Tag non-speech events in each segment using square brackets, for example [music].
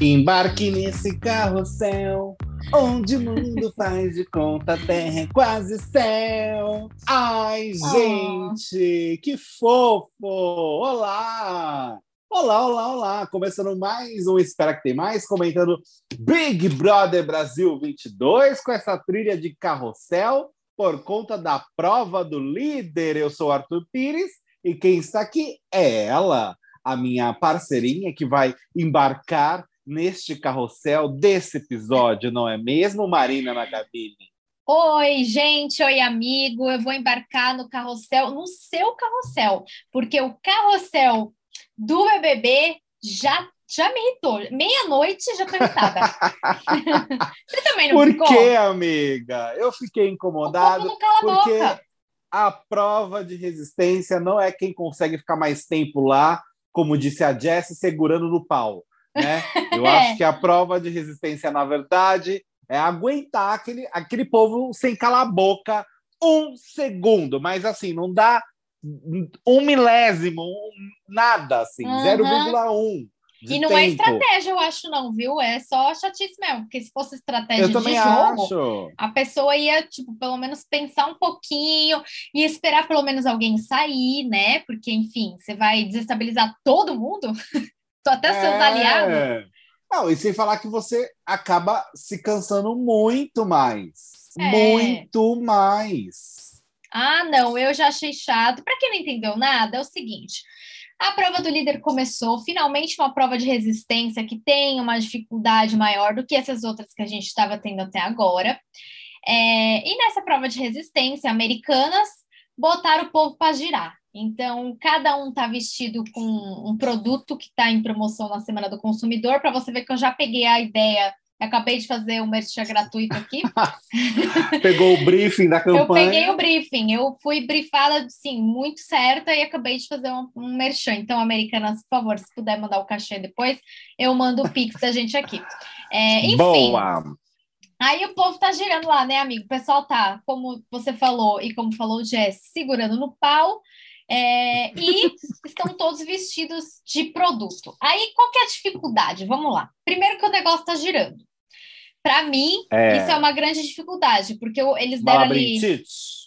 Embarque nesse carrossel, onde o mundo [laughs] faz de conta, a terra é quase céu. Ai, Oh. gente, que fofo! Olá! Olá, olá, olá! Começando mais um Espera que tem mais, comentando Big Brother Brasil 22 com essa trilha de carrossel por conta da prova do líder. Eu sou Arthur Pires e quem está aqui é ela, a minha parceirinha que vai embarcar neste carrossel desse episódio, não é mesmo, Marina na cabine? Oi, gente, oi, amigo. Eu vou embarcar no carrossel, no seu carrossel, porque o carrossel do BBB já, já me irritou. Meia-noite já tô irritada. [laughs] Você também não Por ficou? quê, amiga? Eu fiquei O incomodado não cala a porque boca. a prova de resistência não é quem consegue ficar mais tempo lá, como disse a Jess, segurando no pau. Né? [laughs] Eu É. acho que a prova de resistência, na verdade, é aguentar aquele, aquele povo sem calar a boca um segundo. Mas assim, não dá um milésimo, um- nada assim, Uhum. 0,1. E não é tempo. estratégia, eu acho, não, viu? É só chatice mesmo, porque se fosse estratégia de jogo, acho. a pessoa ia, tipo, pelo menos pensar um pouquinho e esperar pelo menos alguém sair, né? Porque, enfim, você vai desestabilizar todo mundo, [laughs] até seus É. aliados. Não, e sem falar que você acaba se cansando muito mais. É. Muito mais. Ah, não, eu já achei chato. Para quem não entendeu nada, é o seguinte: a prova do líder começou, finalmente uma prova de resistência que tem uma dificuldade maior do que essas outras que a gente estava tendo até agora. É, e nessa prova de resistência, americanas botaram o povo para girar. Então, cada um tá vestido com um produto que está em promoção na Semana do Consumidor, para você ver que eu já peguei a ideia. Acabei de fazer um merchan gratuito aqui. [laughs] Pegou o briefing da Eu campanha. peguei o briefing, eu fui briefada, sim, muito certa e acabei de fazer um, um merchan. Então, Americanas, por favor, se puder mandar o cachê depois, eu mando o pix da gente aqui. É, enfim, Boa! aí o povo tá girando lá, né, amigo? O pessoal tá, como você falou e como falou o Jess, segurando no pau. é, e [laughs] estão todos vestidos de produto. Aí, qual que é a dificuldade? Vamos lá. Primeiro que o negócio tá girando. Para mim, É. isso é uma grande dificuldade, porque eles deram ali. Labirintite.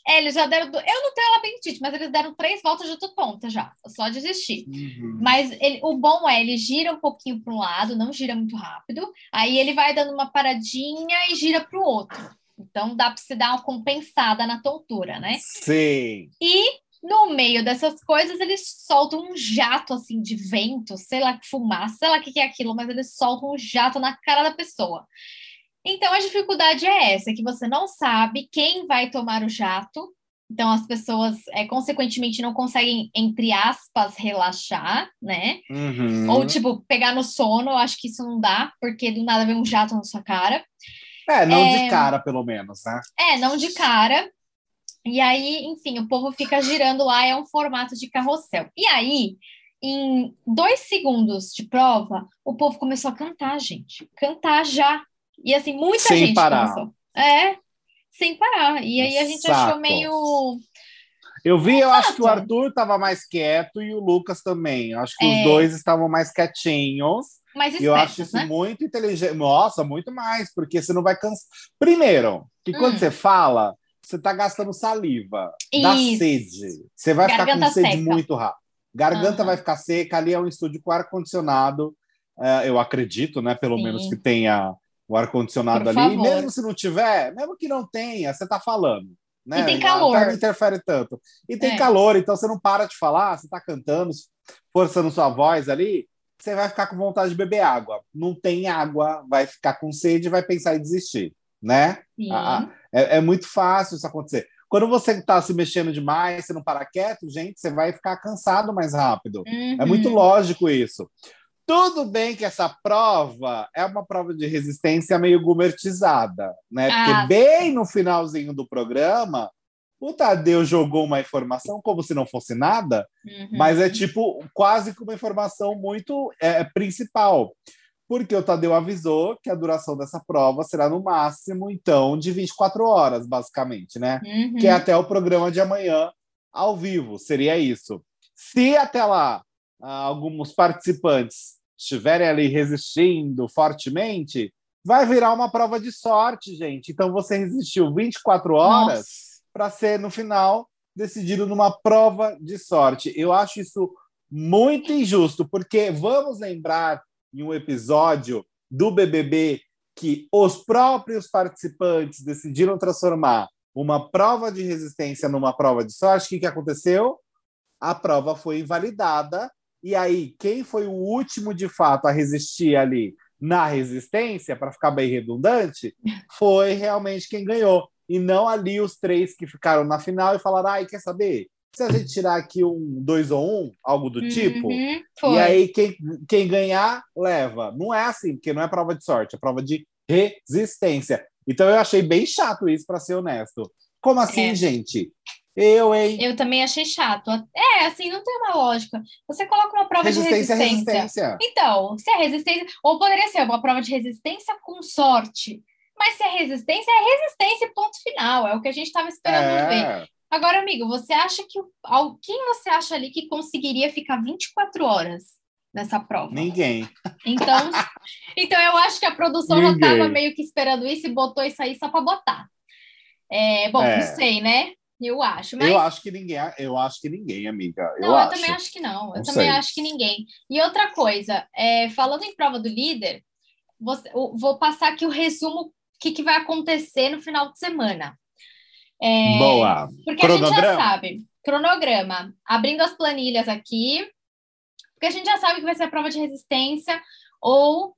É, eles já deram. Eu não tenho labirintite, mas eles deram três voltas, já tô tonta já. Só desisti. Uhum. Mas ele- o bom é, ele gira um pouquinho para um lado, não gira muito rápido. Aí ele vai dando uma paradinha e gira para o outro. Então dá para se dar uma compensada na tontura, né? Sim. E no meio dessas coisas, eles soltam um jato assim de vento, sei lá que fumaça, sei lá o que que é aquilo, mas eles soltam um jato na cara da pessoa. Então a dificuldade é essa, que você não sabe quem vai tomar o jato. Então as pessoas, é, consequentemente, não conseguem, entre aspas, relaxar, né? Uhum. Ou, tipo, pegar no sono, eu acho que isso não dá, porque do nada vem um jato na sua cara. É, não é- de cara, pelo menos, né? É, não de cara. E aí, enfim, o povo fica girando lá, é um formato de carrossel. E aí, em dois segundos de prova, o povo começou a cantar, gente. Cantar já. E assim, muita Sem gente parar. começou. É, sem parar. E aí a gente Saco. achou meio. Eu vi, eu acho que o Exato. Arthur estava mais quieto e o Lucas também. Eu acho que É. os dois estavam mais quietinhos. mais E eu acho espertos, isso né? muito inteligente. Nossa, muito mais, porque você não vai cansar. Primeiro, que quando Hum. você fala, você está gastando saliva, dá Isso. sede. Você vai ficar Garganta com sede seca. muito rápido. Garganta Aham. vai ficar seca, ali é um estúdio com ar-condicionado. é, eu acredito, né? Pelo Sim. menos que tenha o ar-condicionado ali. E mesmo se não tiver, mesmo que não tenha, você está falando. Né? E tem Até calor. Não interfere tanto. E tem É. calor, então você não para de falar, você está cantando, forçando sua voz ali, você vai ficar com vontade de beber água. Não tem água, vai ficar com sede e vai pensar em desistir, né? Ah, É, é muito fácil isso acontecer. Quando você está se mexendo demais, você não para quieto, gente, você vai ficar cansado mais rápido. É Uhum. muito lógico isso. Tudo bem que essa prova é uma prova de resistência meio gourmetizada, né? Porque Ah, bem no finalzinho do programa, o Tadeu jogou uma informação como se não fosse nada, Uhum. mas é tipo quase que uma informação muito é, principal. Porque o Tadeu avisou que a duração dessa prova será no máximo, então, de 24 horas, basicamente, né? Uhum. que é até o programa de amanhã ao vivo, seria isso. Se até lá alguns participantes estiverem ali resistindo fortemente, vai virar uma prova de sorte, gente. Então você resistiu 24 horas para ser no final decidido numa prova de sorte. Eu acho isso muito injusto, porque vamos lembrar em um episódio do BBB que os próprios participantes decidiram transformar uma prova de resistência numa prova de sorte. O que, que aconteceu? A prova foi invalidada. E aí, quem foi o último de fato a resistir ali na resistência, para ficar bem redundante, foi realmente quem ganhou. E não ali os três que ficaram na final e falaram: ai, quer saber? se a gente tirar aqui um dois ou um, algo do tipo, uhum, e aí quem, quem ganhar, leva. Não é assim, porque não é prova de sorte, é prova de resistência. Então eu achei bem chato isso, para ser honesto. Como assim, é. gente? Eu, hein? Eu também achei chato. É, assim, não tem uma lógica. Você coloca uma prova resistência, de resistência. resistência. Então, se é resistência, ou poderia ser uma prova de resistência com sorte. Mas se é resistência, é resistência, ponto final. É o que a gente estava esperando é. ver. Agora, amigo, você acha que. Quem você acha ali que conseguiria ficar 24 horas nessa prova? Ninguém. Então, [laughs] então eu acho que a produção Ninguém. já estava meio que esperando isso e botou isso aí só para botar. É, bom, é. não sei, né? Eu acho. Mas... Eu acho que ninguém, eu acho que ninguém, amiga. Eu não, eu acho. também acho que não. Eu não também sei. acho que ninguém. E outra coisa, é, falando em prova do líder, você, vou passar aqui o resumo o que, que vai acontecer no final de semana. É, Boa. Porque cronograma. a gente já sabe. Cronograma. Abrindo as planilhas aqui. Porque a gente já sabe que vai ser a prova de resistência ou,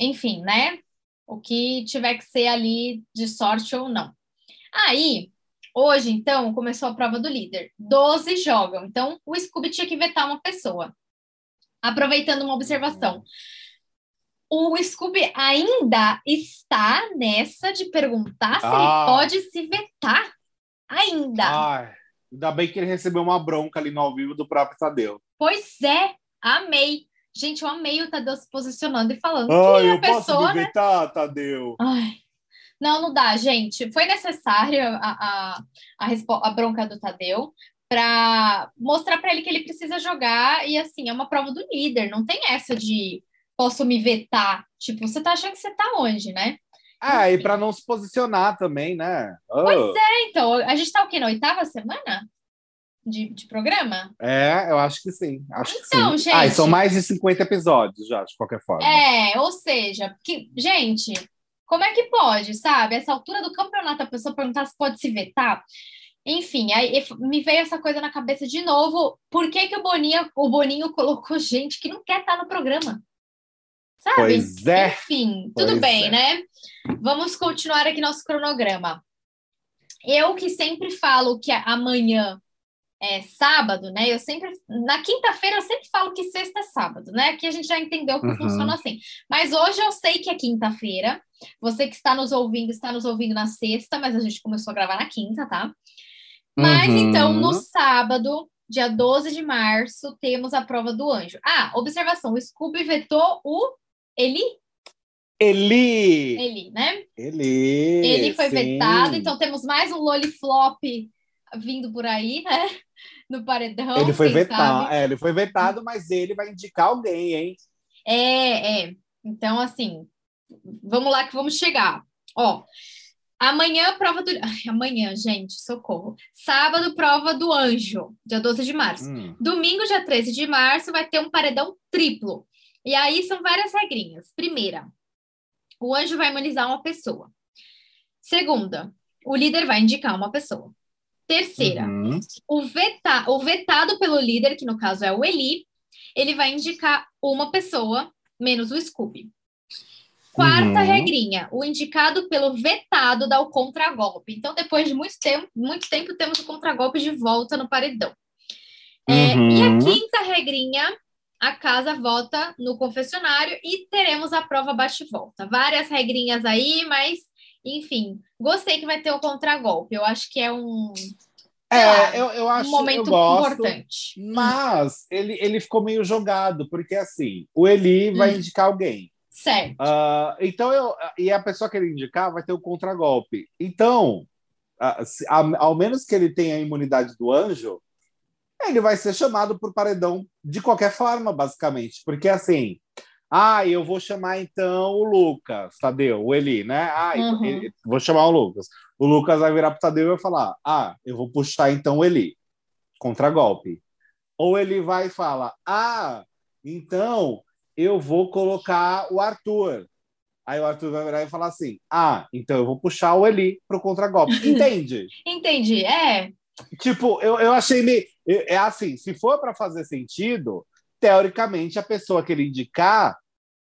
enfim, né? O que tiver que ser ali de sorte ou não. Aí, hoje, então, começou a prova do líder. Doze jogam. Então, o Scooby tinha que vetar uma pessoa. Aproveitando uma observação o Scooby ainda está nessa de perguntar se ah. ele pode se vetar ainda. Ai, ainda bem que ele recebeu uma bronca ali no ao vivo do próprio Tadeu. Pois é, amei. Gente, eu amei o Tadeu se posicionando e falando Ai, que a eu pessoa. Posso me né? vetar, Tadeu? Ai. Não, não dá, gente. Foi necessária a, a, a, bronca do Tadeu para mostrar para ele que ele precisa jogar e assim, é uma prova do líder, não tem essa de posso me vetar. Tipo, você tá achando que você tá onde, né? Ah, e para não se posicionar também, né? Oh. Pois é, então. A gente tá o quê? Na oitava semana? De, de programa? É, eu acho que sim. Acho então, que sim. gente. Ah, são mais de 50 episódios já, de qualquer forma. É, ou seja, que, gente, como é que pode, sabe? Essa altura do campeonato, a pessoa perguntar se pode se vetar. Enfim, aí me veio essa coisa na cabeça de novo. Por que, que o, Boninho, o Boninho colocou gente que não quer estar no programa? Sabe? Pois é. Enfim, pois tudo bem, é. né? Vamos continuar aqui nosso cronograma. Eu que sempre falo que amanhã é sábado, né? Eu sempre. Na quinta-feira eu sempre falo que sexta é sábado, né? Aqui a gente já entendeu que uhum. funciona assim. Mas hoje eu sei que é quinta-feira. Você que está nos ouvindo, está nos ouvindo na sexta, mas a gente começou a gravar na quinta, tá? Mas uhum. então, no sábado, dia 12 de março, temos a prova do anjo. Ah, observação: o Scooby vetou o Eli? Eli! Eli, né? Eli! Ele foi sim. vetado, então temos mais um loliflop vindo por aí, né? No paredão. Ele foi vetado, é, ele foi vetado, mas ele vai indicar alguém, hein? É, é. Então, assim, vamos lá que vamos chegar. Ó, amanhã prova do. Ai, amanhã, gente, socorro. Sábado, prova do anjo, dia 12 de março. Hum. Domingo, dia 13 de março, vai ter um paredão triplo. E aí são várias regrinhas. Primeira, o anjo vai imunizar uma pessoa. Segunda, o líder vai indicar uma pessoa. Terceira, uhum. o, veta, o vetado pelo líder, que no caso é o Eli, ele vai indicar uma pessoa, menos o Scooby. Quarta uhum. regrinha, o indicado pelo vetado dá o contragolpe. Então, depois de muito tempo, muito tempo temos o contragolpe de volta no paredão. É, uhum. E a uhum. quinta regrinha a casa vota no confessionário e teremos a prova bate-volta. Várias regrinhas aí, mas, enfim, gostei que vai ter o contragolpe. Eu acho que é um. É, lá, eu, eu acho um momento gosto, importante. Mas ele, ele ficou meio jogado, porque assim, o Eli vai hum. indicar alguém. Certo. Uh, então eu. E a pessoa que ele indicar vai ter o contragolpe. Então, uh, se, a, ao menos que ele tenha a imunidade do anjo, ele vai ser chamado por paredão de qualquer forma, basicamente. Porque assim, ah, eu vou chamar então o Lucas, Tadeu, o Eli, né? Ah, uhum. ele, vou chamar o Lucas. O Lucas vai virar pro Tadeu e vai falar: Ah, eu vou puxar então o Eli, contra golpe. Ou ele vai e fala: Ah, então eu vou colocar o Arthur. Aí o Arthur vai virar e falar assim: Ah, então eu vou puxar o Eli pro contragolpe. [laughs] Entende? Entendi, é. Tipo, eu, eu achei meio. É assim, se for para fazer sentido, teoricamente a pessoa que ele indicar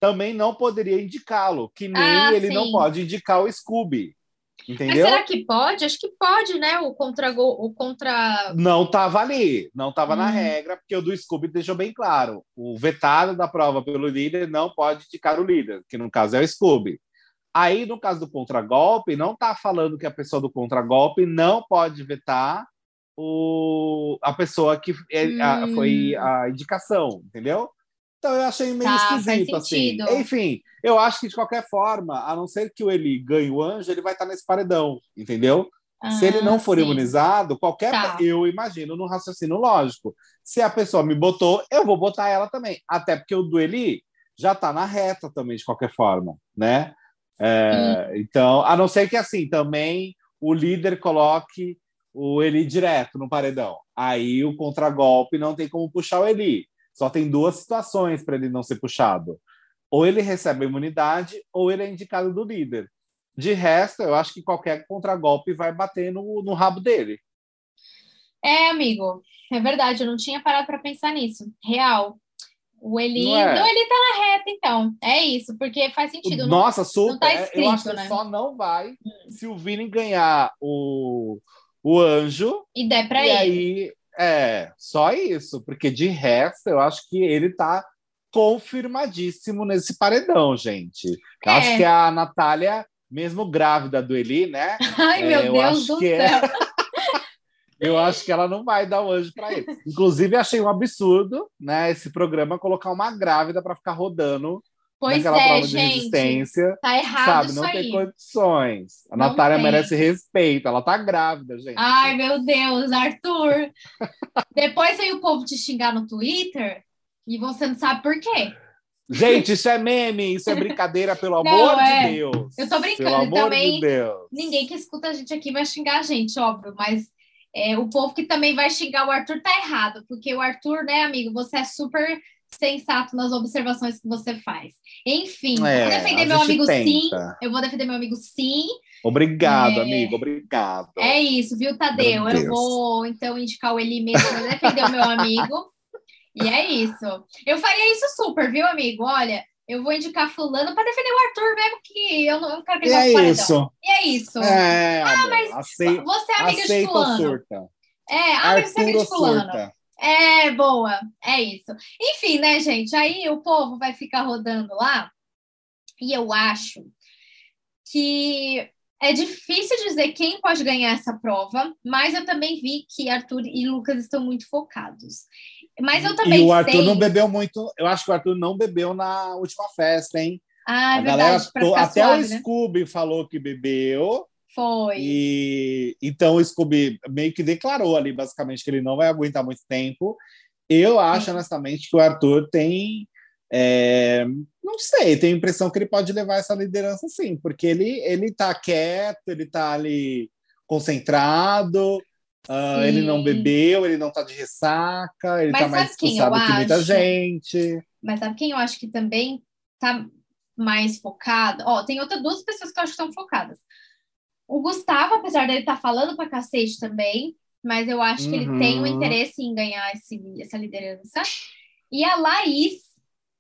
também não poderia indicá-lo, que nem ah, ele sim. não pode indicar o Scooby. Entendeu? Mas será que pode? Acho que pode, né? O contra o contra Não estava ali, não estava hum. na regra, porque o do Scooby deixou bem claro. O vetado da prova pelo líder não pode indicar o líder, que no caso é o Scooby. Aí, no caso do contragolpe, não está falando que a pessoa do contragolpe não pode vetar o, a pessoa que é, hum. a, foi a indicação, entendeu? Então eu achei meio tá, esquisito, assim. Enfim, eu acho que de qualquer forma, a não ser que o Eli ganhe o anjo, ele vai estar nesse paredão, entendeu? Ah, se ele não for sim. imunizado, qualquer. Tá. Eu imagino no raciocínio lógico. Se a pessoa me botou, eu vou botar ela também. Até porque o do Eli já está na reta também, de qualquer forma, né? É, então, a não ser que assim também o líder coloque o Eli direto no paredão. Aí o contragolpe não tem como puxar o Eli. Só tem duas situações para ele não ser puxado. Ou ele recebe a imunidade, ou ele é indicado do líder. De resto, eu acho que qualquer contragolpe vai bater no, no rabo dele. É, amigo, é verdade, eu não tinha parado para pensar nisso. Real. O Eli, não, é. não, ele tá na reta, então. É isso, porque faz sentido. Nossa, não, super. Não tá escrito, eu acho que né? só não vai hum. se o Vini ganhar o, o anjo. E der para ele. E aí é, só isso, porque de resto eu acho que ele tá confirmadíssimo nesse paredão, gente. Eu é. acho que a Natália, mesmo grávida do Eli, né? [laughs] Ai, é, meu Deus do é céu! É... [laughs] eu acho que ela não vai dar o anjo para ele. Inclusive, achei um absurdo, né? Esse programa colocar uma grávida para ficar rodando Pois naquela é, prova gente, de resistência. Tá errado sabe? isso Não aí. tem condições. A não Natália tem. merece respeito. Ela tá grávida, gente. Ai, meu Deus, Arthur. Depois veio o povo te xingar no Twitter e você não sabe por quê. Gente, isso é meme, isso é brincadeira, pelo [laughs] amor é. de Deus. Eu tô brincando também. De ninguém que escuta a gente aqui vai xingar a gente, óbvio, mas é, o povo que também vai xingar o Arthur tá errado, porque o Arthur, né, amigo, você é super sensato nas observações que você faz. Enfim, é, vou defender meu amigo tenta. sim. Eu vou defender meu amigo sim. Obrigado, é... amigo, obrigado. É isso, viu, Tadeu? Eu vou então indicar o Eli mesmo para defender o meu amigo. [laughs] E é isso. Eu faria isso super, viu, amigo? Olha, eu vou indicar fulano para defender o Arthur mesmo, que eu não, eu não quero que ele e é isso. E é isso. É, ah, mas aceita, você é amiga de fulano. Surta. É, ah, mas você é amiga de fulano. Surta. É, boa, é isso. Enfim, né, gente? Aí o povo vai ficar rodando lá, e eu acho que é difícil dizer quem pode ganhar essa prova, mas eu também vi que Arthur e Lucas estão muito focados. Mas eu também E o Arthur sei... não bebeu muito, eu acho que o Arthur não bebeu na última festa, hein? Ah, é a verdade, galera, até suave, o né? Scooby falou que bebeu, foi. E então o Scooby meio que declarou ali, basicamente, que ele não vai aguentar muito tempo. Eu acho, uhum. honestamente, que o Arthur tem. É, não sei, tenho a impressão que ele pode levar essa liderança sim, porque ele, ele tá quieto, ele tá ali concentrado, uh, ele não bebeu, ele não tá de ressaca, ele Mas tá mais descansado que muita gente. Mas sabe quem eu acho que também tá mais focado? Ó, tem outras duas pessoas que eu acho que estão focadas. O Gustavo, apesar dele estar tá falando pra cacete também, mas eu acho que ele tem um uhum. interesse em ganhar esse, essa liderança. E a Laís,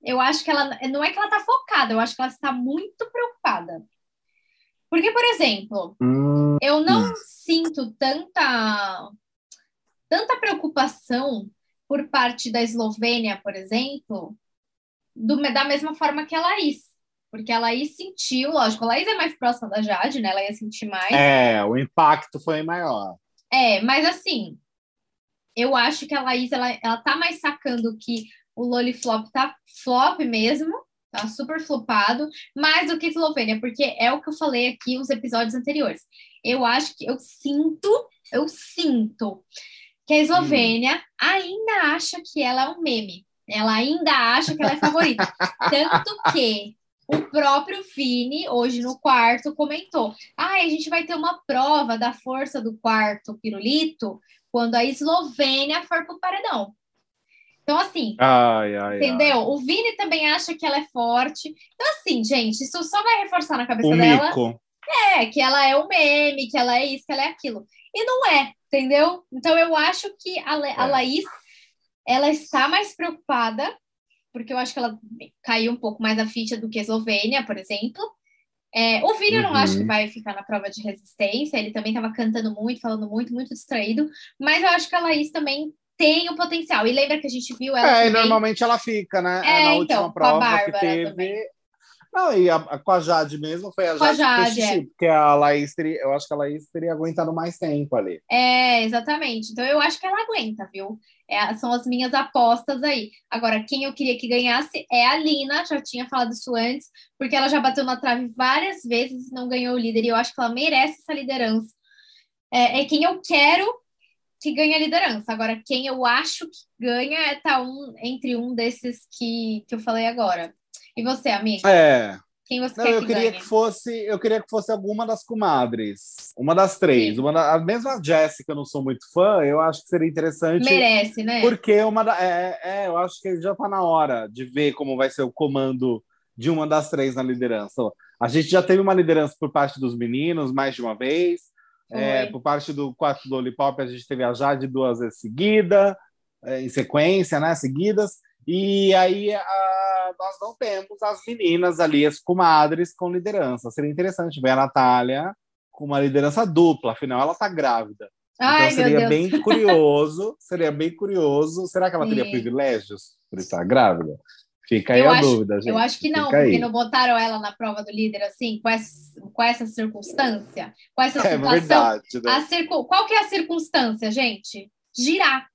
eu acho que ela não é que ela tá focada, eu acho que ela está muito preocupada. Porque, por exemplo, hum. eu não sinto tanta tanta preocupação por parte da Eslovênia, por exemplo, do, da mesma forma que a Laís. Porque a Laís sentiu, lógico, a Laís é mais próxima da Jade, né? Ela ia sentir mais. É, o impacto foi maior. É, mas assim, eu acho que a Laís, ela, ela tá mais sacando que o Loliflop tá flop mesmo, tá super flopado, mais do que Eslovênia, porque é o que eu falei aqui nos episódios anteriores. Eu acho que eu sinto, eu sinto que a Eslovênia hum. ainda acha que ela é um meme. Ela ainda acha que ela é favorita. [laughs] Tanto que o próprio Fini, hoje no quarto, comentou: ah, a gente vai ter uma prova da força do quarto pirulito quando a Eslovênia for para o paredão. Então, assim, ai, ai, entendeu? Ai. O Vini também acha que ela é forte. Então, assim, gente, isso só vai reforçar na cabeça o dela. Mico. É, que ela é o meme, que ela é isso, que ela é aquilo. E não é, entendeu? Então, eu acho que a, a é. Laís, ela está mais preocupada porque eu acho que ela caiu um pouco mais a ficha do que a Eslovênia, por exemplo. É, o Vini uhum. eu não acho que uhum. vai ficar na prova de resistência, ele também estava cantando muito, falando muito, muito distraído, mas eu acho que a Laís também tem o potencial. E lembra que a gente viu ela. É, também... normalmente ela fica, né? É, na então, última prova que teve. Também. Não, e a, com a Jade mesmo foi a Jade, a Jade é. porque a Laís teria, eu acho que a Laís teria aguentado mais tempo ali. É, exatamente. Então eu acho que ela aguenta, viu? É, são as minhas apostas aí. Agora, quem eu queria que ganhasse é a Lina, já tinha falado isso antes, porque ela já bateu na trave várias vezes e não ganhou o líder, e eu acho que ela merece essa liderança. É, é quem eu quero que ganhe a liderança. Agora, quem eu acho que ganha é tá um, entre um desses que, que eu falei agora. E você, amigo? É. Quem você Não, quer eu que queria ganhe? que fosse, eu queria que fosse alguma das comadres, uma das três, Sim. uma da, a mesma Jéssica, eu não sou muito fã, eu acho que seria interessante. Merece, né? Porque uma da, é, é, eu acho que já está na hora de ver como vai ser o comando de uma das três na liderança. A gente já teve uma liderança por parte dos meninos mais de uma vez. É, por parte do quarto do Lollipop, a gente teve a Jade duas vezes seguida, é, em sequência, né? Seguidas. E aí a, nós não temos as meninas ali, as comadres com liderança. Seria interessante ver a Natália com uma liderança dupla, afinal ela está grávida. Ai, então seria bem curioso, seria bem curioso. Será que ela Sim. teria privilégios por estar grávida? Fica aí eu a acho, dúvida, gente. Eu acho que não, Fica porque aí. não botaram ela na prova do líder assim, com essa, com essa circunstância, com essa é situação. Verdade, né? circun... Qual que é a circunstância, gente? Girar.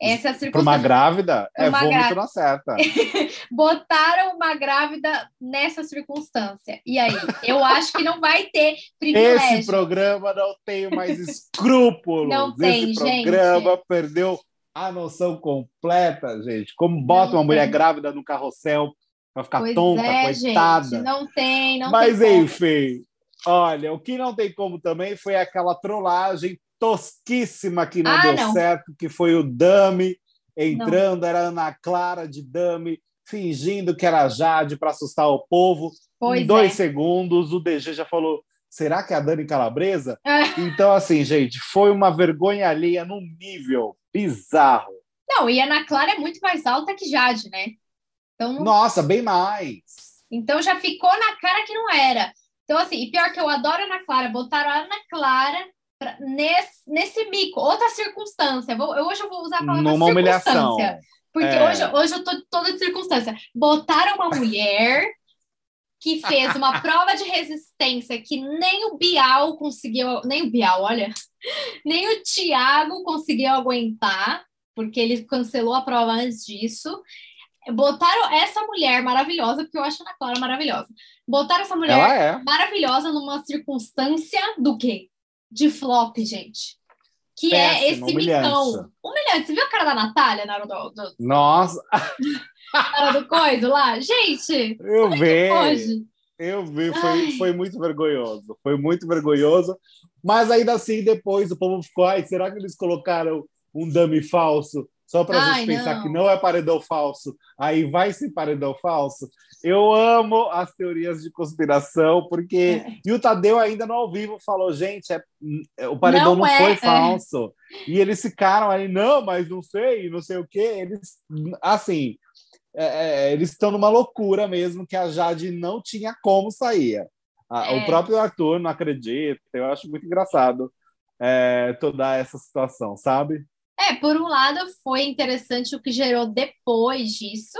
Essa a circunstância. Para uma grávida, é uma vômito na certa. [laughs] Botaram uma grávida nessa circunstância. E aí? Eu acho que não vai ter privilégio. Esse programa não tem mais [laughs] escrúpulos. Não tem, Esse programa gente. perdeu a noção completa, gente. Como bota não uma tem. mulher grávida no carrossel para ficar pois tonta, é, coitada. Gente, não tem, não Mas, tem. Mas enfim, olha, o que não tem como também foi aquela trollagem tosquíssima que não ah, deu não. certo, que foi o Dami entrando, não. era Ana Clara de Dami, fingindo que era Jade para assustar o povo. Pois em dois é. segundos, o DG já falou: será que é a Dani Calabresa? [laughs] então, assim, gente, foi uma vergonha alheia num nível bizarro. Não, e Ana Clara é muito mais alta que Jade, né? Então, Nossa, bem mais. Então já ficou na cara que não era. Então, assim, e pior que eu adoro a Ana Clara, botaram a Ana Clara pra, nesse, nesse mico, outra circunstância. Vou, hoje eu vou usar a palavra Numa humilhação. Porque é. hoje, hoje eu tô toda de circunstância. Botaram uma mulher que fez uma [laughs] prova de resistência que nem o Bial conseguiu, nem o Bial, olha, nem o Thiago conseguiu aguentar, porque ele cancelou a prova antes disso. Botaram essa mulher maravilhosa, porque eu acho a Ana Clara maravilhosa. Botaram essa mulher é. maravilhosa numa circunstância do quê? De flop, gente. Que Péssima, é esse humilhante. micão. Humilhante. Você viu a cara da Natália na hora do. do... Nossa! [laughs] na hora do coisa lá? Gente! Eu vi. Eu vi, foi, foi muito vergonhoso. Foi muito vergonhoso. Mas ainda assim, depois o povo ficou, ai, será que eles colocaram um dummy falso? Só para a gente pensar não. que não é paredão falso, aí vai ser paredão falso. Eu amo as teorias de conspiração, porque. É. E o Tadeu ainda no ao vivo falou: gente, é, é o paredão não, não é, foi é. falso. E eles ficaram aí, não, mas não sei, não sei o quê. Eles, assim, é, eles estão numa loucura mesmo, que a Jade não tinha como sair. O próprio Arthur não acredita. Eu acho muito engraçado toda essa situação, sabe? É, por um lado foi interessante o que gerou depois disso,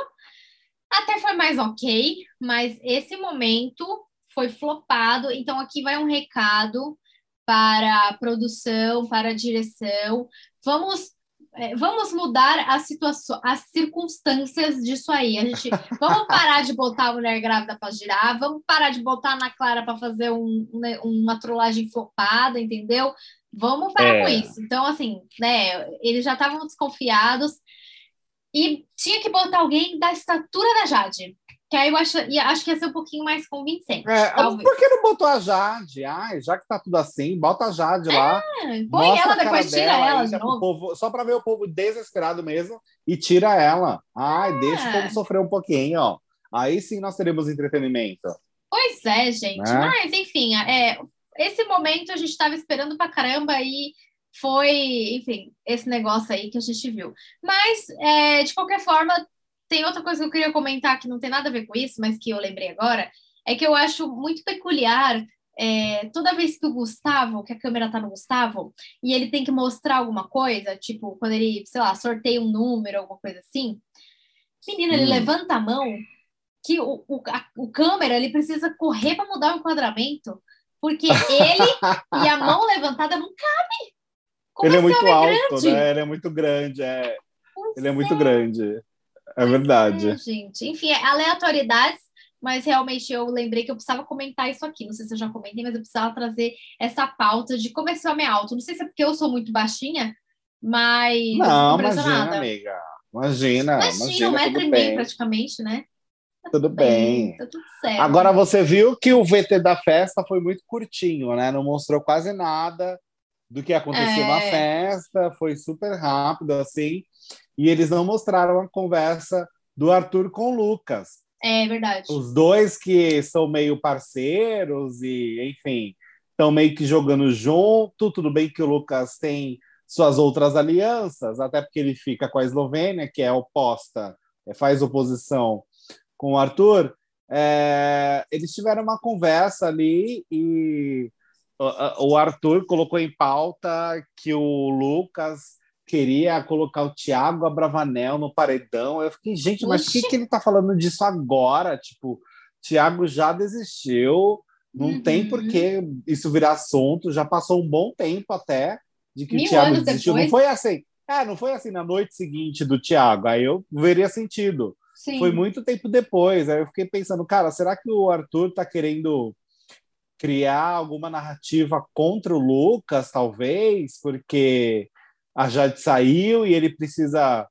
até foi mais ok, mas esse momento foi flopado, então aqui vai um recado para a produção, para a direção. Vamos é, vamos mudar a situação, as circunstâncias disso aí. A gente [laughs] vamos parar de botar a mulher grávida para girar, vamos parar de botar na Clara para fazer um, né, uma trollagem flopada, entendeu? Vamos parar é. com isso. Então, assim, né, eles já estavam desconfiados e tinha que botar alguém da estatura da Jade. Que aí eu acho, acho que ia ser um pouquinho mais convincente. É, por que não botou a Jade? Ai, já que tá tudo assim, bota a Jade lá. É, põe ela, depois tira ela de novo. Povo, só para ver o povo desesperado mesmo e tira ela. Ai, é. deixa o povo sofrer um pouquinho, ó. Aí sim nós teremos entretenimento. Pois é, gente. Né? Mas, enfim, é, esse momento a gente estava esperando pra caramba e foi, enfim, esse negócio aí que a gente viu. Mas, é, de qualquer forma, tem outra coisa que eu queria comentar que não tem nada a ver com isso, mas que eu lembrei agora, é que eu acho muito peculiar é, toda vez que o Gustavo, que a câmera tá no Gustavo, e ele tem que mostrar alguma coisa, tipo, quando ele, sei lá, sorteia um número, alguma coisa assim, menina, ele hum. levanta a mão, que o, o, a, o câmera, ele precisa correr para mudar o enquadramento, porque ele [laughs] e a mão levantada não cabe. Como ele é muito alto, grande? né? Ele é muito grande, é. ele é muito é. grande. É verdade. É, gente. Enfim, é aleatoriedades, mas realmente eu lembrei que eu precisava comentar isso aqui. Não sei se eu já comentei, mas eu precisava trazer essa pauta de como esse homem é alto. Não sei se é porque eu sou muito baixinha, mas. Não, imagina, amiga. Imagina. Imagina, um metro e meio praticamente, né? Tá tudo, tudo bem. bem. Tá tudo certo. Agora você viu que o VT da festa foi muito curtinho, né? Não mostrou quase nada do que aconteceu é... na festa, foi super rápido, assim e eles não mostraram a conversa do Arthur com o Lucas. É verdade. Os dois que são meio parceiros e, enfim, estão meio que jogando junto. Tudo bem que o Lucas tem suas outras alianças, até porque ele fica com a Eslovênia, que é oposta, é, faz oposição com o Arthur. É, eles tiveram uma conversa ali e o Arthur colocou em pauta que o Lucas queria colocar o Thiago Abravanel no paredão. Eu fiquei, gente, mas por que, que ele tá falando disso agora? Tipo, Thiago já desistiu, não uhum. tem por que isso virar assunto, já passou um bom tempo até de que Mil o Thiago desistiu. Depois... Não foi assim. É, não foi assim na noite seguinte do Thiago. Aí eu veria sentido. Sim. Foi muito tempo depois. Aí eu fiquei pensando, cara, será que o Arthur tá querendo criar alguma narrativa contra o Lucas, talvez? Porque a Jade saiu e ele precisa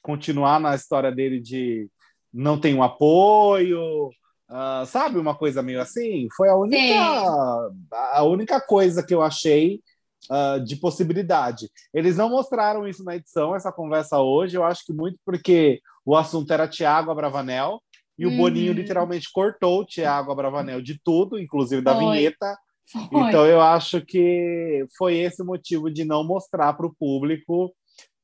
continuar na história dele de não tem um apoio, uh, sabe? Uma coisa meio assim. Foi a única, a única coisa que eu achei uh, de possibilidade. Eles não mostraram isso na edição, essa conversa hoje, eu acho que muito porque o assunto era Tiago Abravanel, e uhum. o Boninho literalmente cortou o Tiago Abravanel de tudo, inclusive da Foi. vinheta, foi. Então eu acho que foi esse o motivo de não mostrar para o público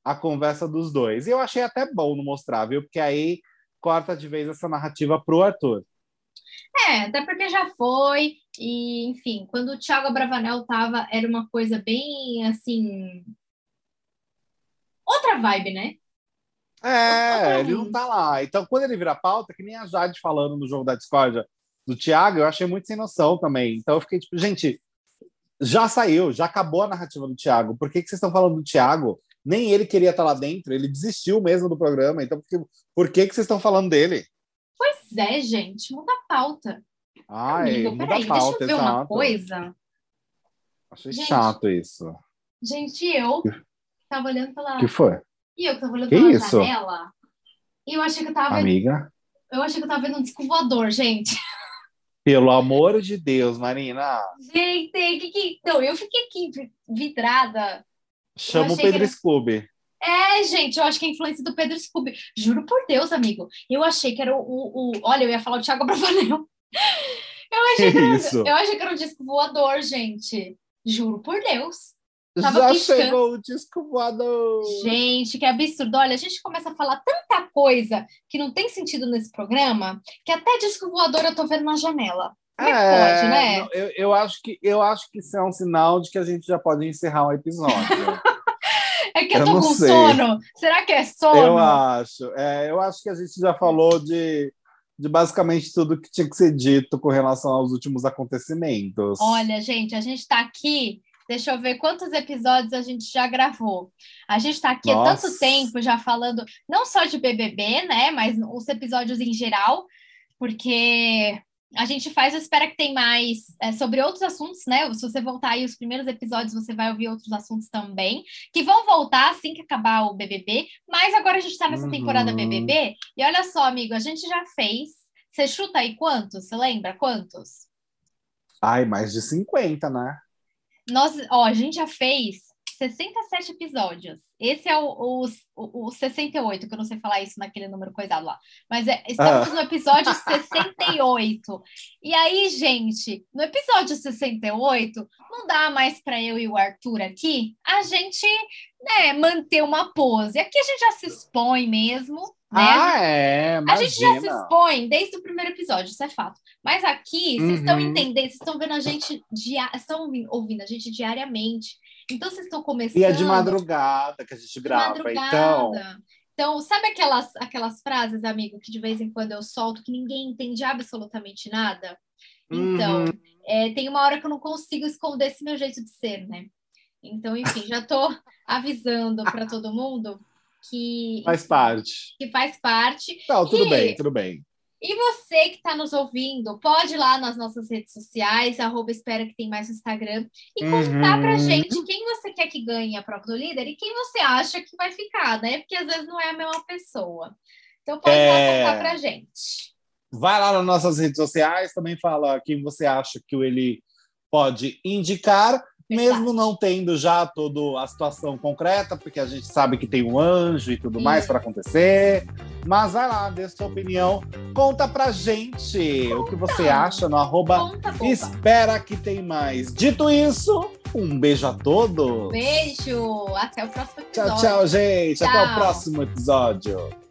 a conversa dos dois. E eu achei até bom não mostrar, viu? Porque aí corta de vez essa narrativa pro Arthur. É, até porque já foi, e enfim, quando o Thiago Bravanel tava, era uma coisa bem assim. Outra vibe, né? É, Outra ele não tá lá. Então, quando ele vira pauta, que nem a Jade falando no jogo da discórdia, do Thiago, eu achei muito sem noção também. Então eu fiquei tipo, gente, já saiu, já acabou a narrativa do Thiago. Por que, que vocês estão falando do Thiago? Nem ele queria estar lá dentro, ele desistiu mesmo do programa. Então, por que, por que, que vocês estão falando dele? Pois é, gente, muda a pauta. Ai, Amigo, muda peraí, a pauta, deixa eu ver exato. uma coisa. Achei gente, chato isso. Gente, eu tava olhando pela. que foi? E eu tava olhando que pela isso? janela. E eu achei que eu tava Amiga? Vendo... Eu achei que eu tava vendo um disco voador, gente. [laughs] Pelo amor de Deus, Marina. Gente, que, que... Não, eu fiquei aqui vidrada. Chama o Pedro era... Scooby. É, gente, eu acho que é a influência do Pedro Scooby. Juro por Deus, amigo. Eu achei que era o. o, o... Olha, eu ia falar o Thiago Bravanel. [laughs] Eu achei que, que, era... isso? eu achei que era um disco voador, gente. Juro por Deus. Tava Já piscando. chegou o disco voador. Gente, que absurdo. Olha, a gente começa a falar tanta coisa que não tem sentido nesse programa, que até disco voador eu tô vendo na janela. Como é, é pode, né? Não, eu, eu, acho que, eu acho que isso é um sinal de que a gente já pode encerrar um episódio. [laughs] é que eu, eu tô com sei. sono. Será que é sono? Eu acho. É, eu acho que a gente já falou de de basicamente tudo que tinha que ser dito com relação aos últimos acontecimentos. Olha, gente, a gente está aqui Deixa eu ver quantos episódios a gente já gravou. A gente está aqui Nossa. há tanto tempo já falando, não só de BBB, né? Mas os episódios em geral, porque a gente faz, eu espero que tem mais é, sobre outros assuntos, né? Se você voltar aí os primeiros episódios, você vai ouvir outros assuntos também, que vão voltar assim que acabar o BBB. Mas agora a gente está nessa uhum. temporada BBB. E olha só, amigo, a gente já fez. Você chuta aí quantos? Você lembra quantos? Ai, mais de 50, né? Nós, ó, a gente já fez 67 episódios. Esse é o, o, o 68, que eu não sei falar isso naquele número coisado lá. Mas é, estamos ah. no episódio 68. E aí, gente, no episódio 68, não dá mais para eu e o Arthur aqui a gente né, manter uma pose. Aqui a gente já se expõe mesmo. Né? Ah, é. Imagina. A gente já se expõe desde o primeiro episódio, isso é fato. Mas aqui, vocês uhum. estão entendendo, vocês estão vendo a gente, dia... estão ouvindo a gente diariamente. Então vocês estão começando. E é de madrugada que a gente grava, então. Então, sabe aquelas, aquelas frases, amigo, que de vez em quando eu solto que ninguém entende absolutamente nada? Então, uhum. é, tem uma hora que eu não consigo esconder esse meu jeito de ser, né? Então, enfim, já estou [laughs] avisando para todo mundo que faz parte. Que faz parte. Não, tudo e, bem, tudo bem. E você que está nos ouvindo, pode ir lá nas nossas redes sociais, arroba espera que tem mais no Instagram, e contar uhum. pra gente quem você quer que ganhe a prova do líder e quem você acha que vai ficar, né? Porque às vezes não é a mesma pessoa. Então pode é... lá contar pra gente. Vai lá nas nossas redes sociais, também fala quem você acha que ele pode indicar. Mesmo não tendo já toda a situação concreta, porque a gente sabe que tem um anjo e tudo mais para acontecer. Mas vai lá, dê sua opinião. Conta pra gente conta. o que você acha no arroba Espera que tem mais. Dito isso, um beijo a todos. Beijo. Até o próximo episódio. Tchau, tchau, gente. Tchau. Até o próximo episódio.